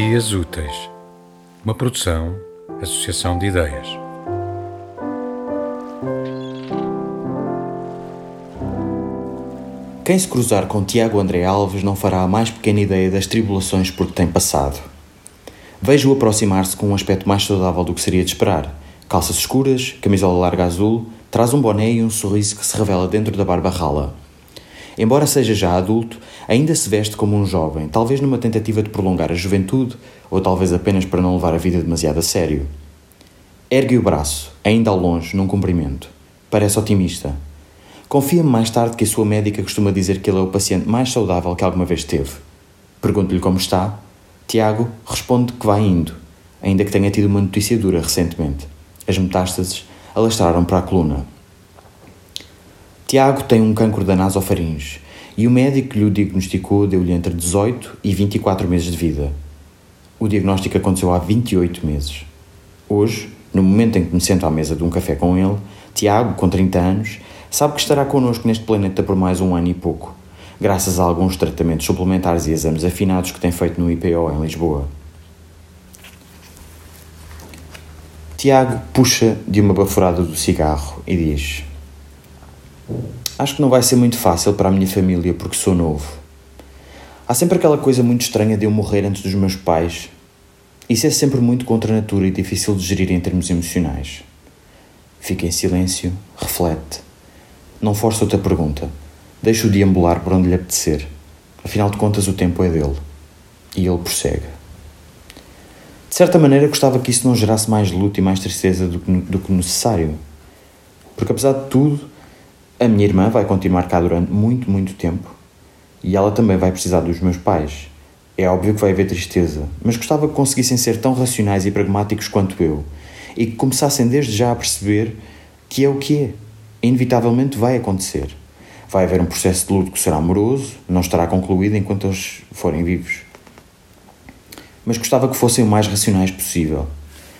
Dias Úteis, uma produção, associação de ideias. Quem se cruzar com Tiago André Alves não fará a mais pequena ideia das tribulações por que tem passado. Vejo-o aproximar-se com um aspecto mais saudável do que seria de esperar. Calças escuras, camisola larga azul, traz um boné e um sorriso que se revela dentro da barba rala. Embora seja já adulto, ainda se veste como um jovem, talvez numa tentativa de prolongar a juventude, ou talvez apenas para não levar a vida demasiado a sério. Ergue o braço, ainda ao longe, num cumprimento. Parece otimista. Confia-me mais tarde que a sua médica costuma dizer que ele é o paciente mais saudável que alguma vez teve. Pergunto-lhe como está. Tiago responde que vai indo, ainda que tenha tido uma notícia dura recentemente. As metástases alastraram para a coluna. Tiago tem um cancro da nasofaringe e o médico que lhe o diagnosticou deu-lhe entre 18 e 24 meses de vida. O diagnóstico aconteceu há 28 meses. Hoje, no momento em que me sento à mesa de um café com ele, Tiago, com 30 anos, sabe que estará connosco neste planeta por mais um ano e pouco, graças a alguns tratamentos suplementares e exames afinados que tem feito no IPO em Lisboa. Tiago puxa de uma baforada do cigarro e diz: Acho que não vai ser muito fácil para a minha família porque sou novo. Há sempre aquela coisa muito estranha de eu morrer antes dos meus pais. Isso é sempre muito contra a natura e difícil de gerir em termos emocionais. Fica em silêncio, reflete. Não força outra pergunta. Deixa-o deambular por onde lhe apetecer. Afinal de contas, o tempo é dele. E ele prossegue. De certa maneira, gostava que isso não gerasse mais luto e mais tristeza do que, do que necessário. Porque, apesar de tudo, a minha irmã vai continuar cá durante muito, muito tempo e ela também vai precisar dos meus pais. É óbvio que vai haver tristeza, mas gostava que conseguissem ser tão racionais e pragmáticos quanto eu e que começassem desde já a perceber que é o que é. Inevitavelmente vai acontecer. Vai haver um processo de luto que será amoroso, não estará concluído enquanto eles forem vivos. Mas gostava que fossem o mais racionais possível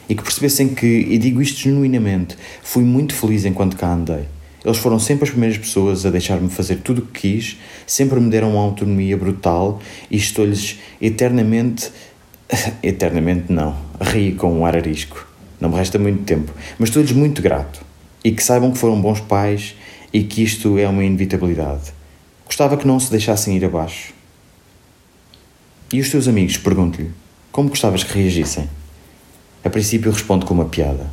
e que percebessem que, e digo isto genuinamente, fui muito feliz enquanto cá andei. Eles foram sempre as primeiras pessoas a deixar-me fazer tudo o que quis, sempre me deram uma autonomia brutal e estou-lhes eternamente. eternamente não. Ri com um ar arisco. Não me resta muito tempo. Mas estou-lhes muito grato. E que saibam que foram bons pais e que isto é uma inevitabilidade. Gostava que não se deixassem ir abaixo. E os teus amigos, pergunto-lhe, como gostavas que reagissem? A princípio respondo com uma piada.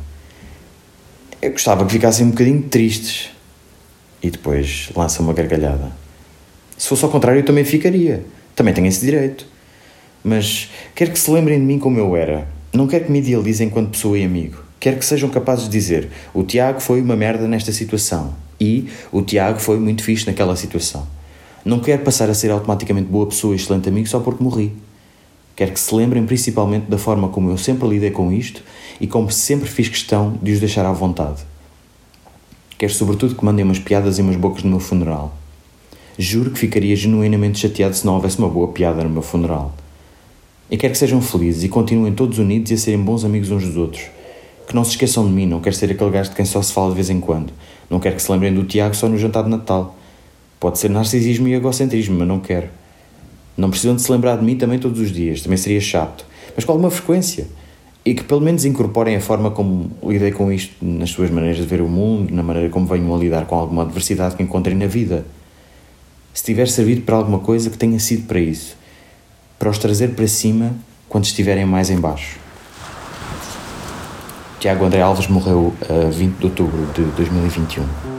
Eu gostava que ficassem um bocadinho tristes, e depois lança uma gargalhada. Se fosse ao contrário, eu também ficaria. Também tenho esse direito. Mas quero que se lembrem de mim como eu era. Não quero que me idealizem enquanto pessoa e amigo. Quero que sejam capazes de dizer: o Tiago foi uma merda nesta situação e o Tiago foi muito fixe naquela situação. Não quero passar a ser automaticamente boa pessoa e excelente amigo só porque morri. Quero que se lembrem principalmente da forma como eu sempre lidei com isto e como sempre fiz questão de os deixar à vontade. Quero sobretudo que mandem umas piadas e umas bocas no meu funeral. Juro que ficaria genuinamente chateado se não houvesse uma boa piada no meu funeral. E quero que sejam felizes e continuem todos unidos e a serem bons amigos uns dos outros. Que não se esqueçam de mim, não quero ser aquele gajo de quem só se fala de vez em quando. Não quero que se lembrem do Tiago só no jantar de Natal. Pode ser narcisismo e egocentrismo, mas não quero. Não precisam de se lembrar de mim também todos os dias, também seria chato. Mas com alguma frequência e que pelo menos incorporem a forma como lidei com isto nas suas maneiras de ver o mundo, na maneira como venham a lidar com alguma adversidade que encontrem na vida. Se tiver servido para alguma coisa, que tenha sido para isso. Para os trazer para cima quando estiverem mais em baixo. Tiago André Alves morreu a 20 de outubro de 2021.